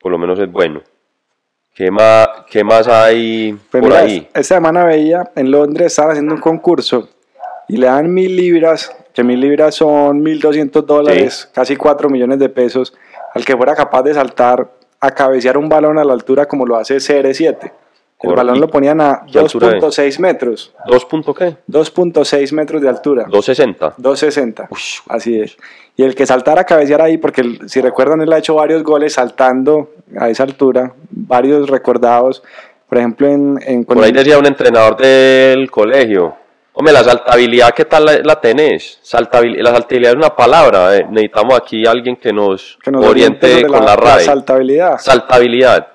por lo menos es bueno. ¿Qué más, qué más hay Pues por mira, ahí? Esta semana veía en Londres estaban haciendo un concurso y le dan mil libras, que mil libras son mil doscientos dólares, casi cuatro millones de pesos, al que fuera capaz de saltar a cabecear un balón a la altura como lo hace CR7. El Por- balón y- lo ponían a ¿qué altura es? 2.6 metros, ¿Dos punto qué? 2.6 metros de altura. 260. 260. Uy, Así es. Y el que saltara a cabecear ahí, porque si recuerdan, él ha hecho varios goles saltando a esa altura, varios recordados. Por ejemplo, en, en Por ahí decía un entrenador del colegio. Hombre, la saltabilidad, ¿qué tal la, la tenés? Saltabil- la saltabilidad es una palabra. eh. Necesitamos aquí alguien que nos, que nos oriente sobre con la, RAE. saltabilidad. Saltabilidad.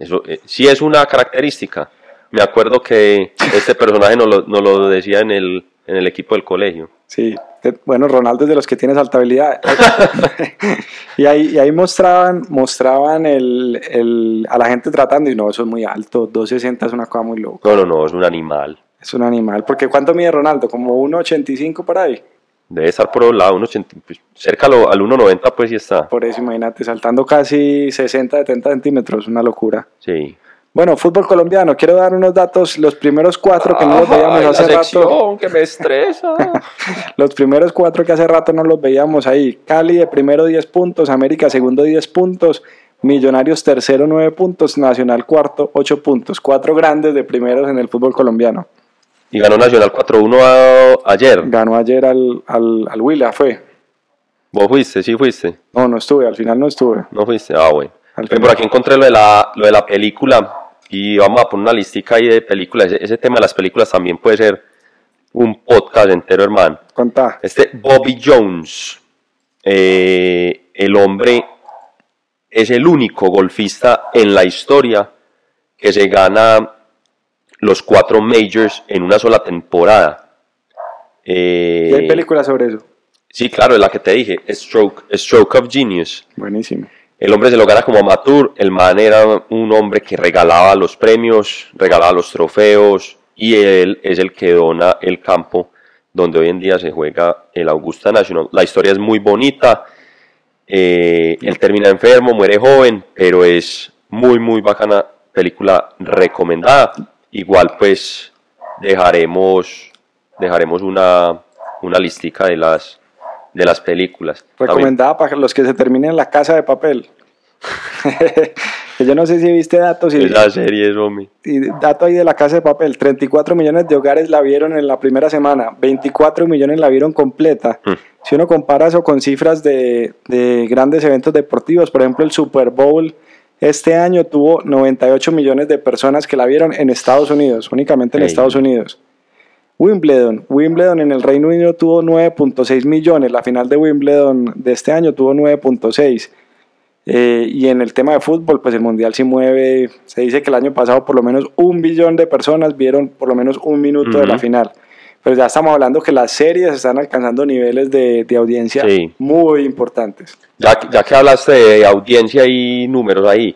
Eso eh, sí es una característica. Me acuerdo que este personaje nos lo, nos lo decía en el, en el equipo del colegio. Sí, bueno, Ronaldo es de los que tiene saltabilidad. y, ahí, y ahí mostraban, mostraban el, el- a la gente tratando y no, eso es muy alto, 260 es una cosa muy loca. No, no, no, es un animal. Es un animal, porque ¿cuánto mide Ronaldo? Como 1,85 por ahí. Debe estar por un lado, unos 80, pues, cerca al 1.90 pues sí está. Por eso imagínate, saltando casi 60, 70 centímetros, una locura. Sí. Bueno, fútbol colombiano, quiero dar unos datos, los primeros cuatro que no los veíamos Ay, la hace rato. que me estresa. Los primeros cuatro que hace rato no los veíamos ahí. Cali de primero 10 puntos, América segundo 10 puntos, Millonarios tercero 9 puntos, Nacional cuarto 8 puntos. Cuatro grandes de primeros en el fútbol colombiano. Y ganó Nacional 4-1 a- ayer. Ganó ayer al, al, al Huila, fue. ¿Vos fuiste? ¿Sí fuiste? No, no estuve, al final no estuve. ¿No fuiste? Ah, bueno. Final. Por aquí encontré lo de, la, lo de la película y vamos a poner una listica ahí de películas. Ese, ese tema de las películas también puede ser un podcast entero, hermano. Contá. Este Bobby Jones, eh, el hombre es el único golfista en la historia que se gana los cuatro majors en una sola temporada. Eh, ¿Y hay películas sobre eso? Sí, claro, es la que te dije, Stroke, Stroke of Genius. Buenísimo. El hombre se lo gana como amateur, el man era un hombre que regalaba los premios, regalaba los trofeos y él es el que dona el campo donde hoy en día se juega el Augusta National. La historia es muy bonita, eh, él termina enfermo, muere joven, pero es muy muy bacana, película recomendada. Igual pues dejaremos, dejaremos una, una listica de las, de las películas. También- Recomendada para los que se terminen la casa de papel. Yo no sé si viste datos y, Esa serie hombre. y dato ahí de la casa de papel. 34 millones de hogares la vieron en la primera semana. 24 millones la vieron completa. Mm. Si uno compara eso con cifras de, de grandes eventos deportivos, por ejemplo el Super Bowl este año tuvo 98 millones de personas que la vieron en Estados Unidos, únicamente en. Estados Unidos. Wimbledon, Wimbledon en el Reino Unido tuvo 9.6 millones, la final de Wimbledon de este año tuvo 9.6. Eh, y en el tema de fútbol, pues el Mundial sí mueve, se dice que el año pasado por lo menos un billón de personas vieron por lo menos un minuto de la final. Pero ya estamos hablando que las series están alcanzando niveles de, de audiencia Sí. muy importantes. Ya, que- ya que hablaste de audiencia y números ahí,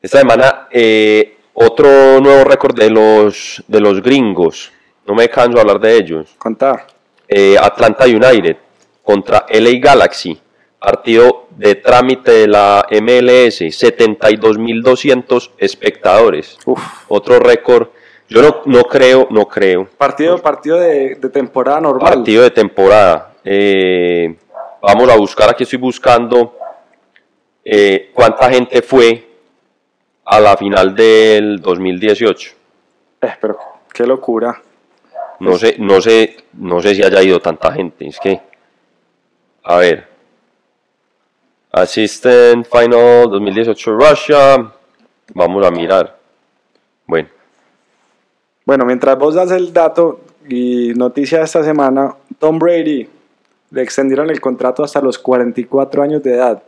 esta semana eh, otro nuevo récord de los, de los gringos, no me canso de hablar de ellos, Contá. Eh, Atlanta United contra LA Galaxy, partido de trámite de la MLS, 72.200 espectadores, Uf. otro récord, yo no, no creo, no creo, Partido, partido de, de temporada normal. partido de temporada. Eh, vamos a buscar, aquí estoy buscando eh, ¿cuánta gente fue a la final del 2018? Eh, pero qué locura. No sé, no sé, no sé si haya ido tanta gente. Es que, a ver, Assistant Final 2018 Russia. Vamos a mirar. Bueno, Bueno, mientras vos das el dato y noticia de esta semana, Tom Brady le extendieron el contrato hasta los 44 años de edad.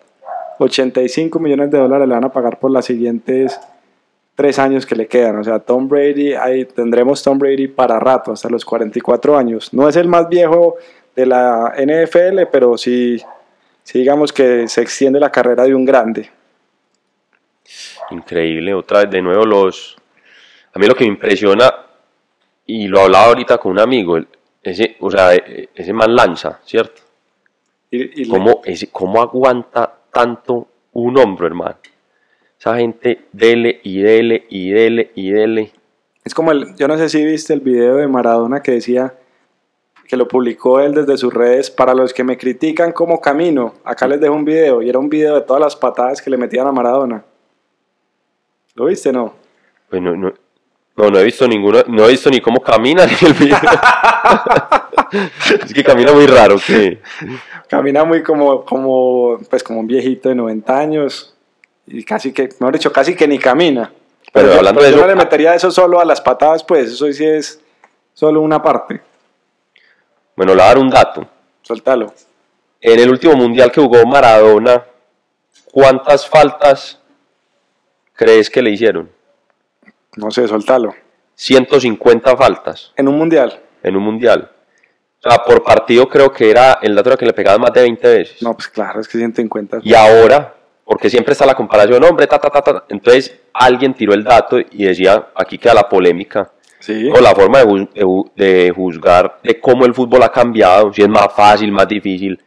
85 millones de dólares le van a pagar por las siguientes tres años que le quedan. O sea, Tom Brady, ahí tendremos Tom Brady para rato, hasta los 44 años. No es el más viejo de la NFL, pero sí, sí digamos que se extiende la carrera de un grande. increíble. Otra vez, de nuevo, los. A mí lo que me impresiona, y lo hablaba ahorita con un amigo, ese, o sea, e- ese man lanza, ¿cierto? Y, y le- ¿Cómo, ese, ¿Cómo aguanta tanto un hombro, hermano? Esa gente, dele y dele y dele y dele. Es como el, yo no sé si viste el video de Maradona que decía que lo publicó él desde sus redes para los que me critican cómo camino. Acá les dejo un video y era un video de todas las patadas que le metían a Maradona. ¿Lo viste no? Pues no, no, no, no he visto ninguno, no he visto ni cómo camina ni el video. es que camina muy raro, que Camina muy como como pues como un viejito de 90 años y casi que, mejor dicho, casi que ni camina. Pero yo- hablando de yo eso- no le metería eso solo a las patadas, pues eso sí es solo una parte. Bueno, le voy a dar un dato. Suéltalo. En el último mundial que jugó Maradona, ¿cuántas faltas crees que le hicieron? No sé, suéltalo. 150 faltas En un mundial. en un mundial. O sea, por partido creo que era el dato que le pegaban más de 20 veces. No, pues claro, es que 150. Y ahora, porque siempre está la comparación, hombre, ta, ta, ta, ta. Entonces alguien tiró el dato y decía, aquí queda la polémica. Sí. O la forma de, de de juzgar de cómo el fútbol ha cambiado, si es más fácil, más difícil.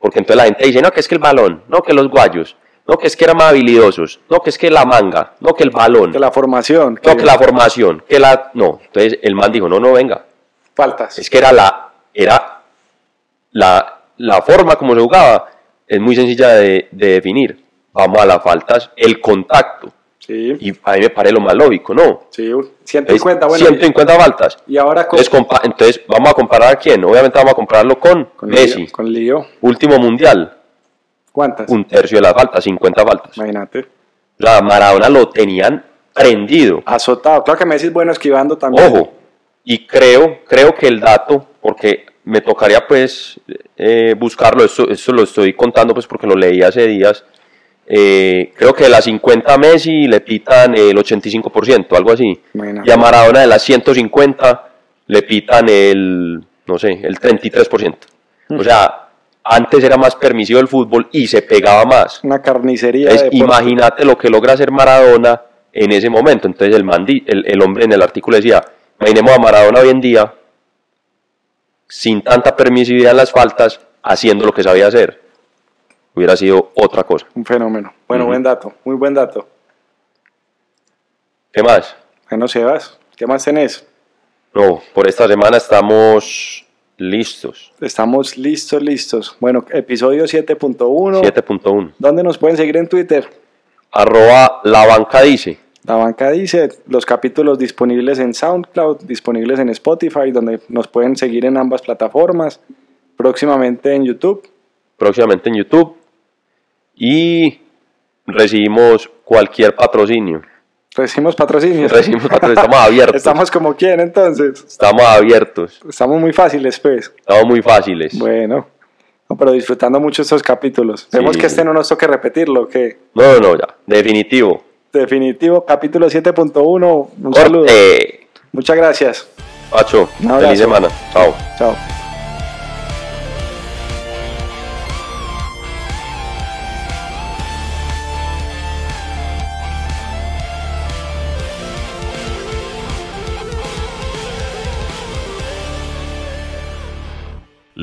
Porque entonces la gente dice, no, que es que el balón, no, que los guayos, no, que es que eran más habilidosos, no, que es que la manga, no, que el balón, De la formación. no, que la formación, que la... No, entonces el man dijo, no, no, venga, Faltas. es que era la... Era la, la forma como se jugaba, es muy sencilla de, de definir. Vamos a las faltas, el contacto. Sí, Y a mí me parece lo más lógico, ¿no? sí. Es 150, bueno. 150 faltas. Y ahora con, Entonces, vamos a comparar a quién. Obviamente vamos a compararlo con, con Messi. lío, con lío. Último mundial, ¿Cuántas? un tercio de las faltas, 50 faltas. Imagínate. O sea, Maradona lo tenían prendido. Azotado. Claro que Messi es bueno esquivando también. Ojo. Y creo, creo que el dato, porque me tocaría pues eh, buscarlo, esto, esto lo estoy contando pues porque lo leí hace días. Eh, creo que de las 50 Messi le pitan el 85%, algo así. Imagínate. Y a Maradona de las 150 le pitan el, no sé, el 33%. O sea, antes era más permisivo el fútbol y se pegaba más. Una carnicería. Entonces, imagínate lo que logra hacer Maradona en ese momento. Entonces, el, man di- el, el hombre en el artículo decía: Imaginemos a Maradona hoy en día, sin tanta permisividad en las faltas, haciendo lo que sabía hacer. Hubiera sido otra cosa. Un fenómeno. Bueno, buen dato. Muy buen dato. ¿Qué más? Bueno, Sebas, ¿qué más tenés? No, por esta semana estamos listos. Estamos listos, listos. Bueno, episodio 7.1. 7.1. ¿Dónde nos pueden seguir en Twitter? Arroba la banca dice. La banca dice los capítulos disponibles en SoundCloud, disponibles en Spotify, donde nos pueden seguir en ambas plataformas. Próximamente en YouTube. Próximamente en YouTube. Y recibimos cualquier patrocinio. Recibimos patrocinios. Recibimos patrocinio. Estamos abiertos. Estamos como quien entonces. Estamos abiertos, Estamos muy fáciles, pues. estamos muy fáciles. Bueno, no, pero disfrutando mucho estos capítulos. Vemos que este no nos toque repetirlo, que No, no, ya, definitivo. definitivo, capítulo 7.1. Un saludo. Corte. Muchas gracias. Pacho, feliz semana. Chao. Chao.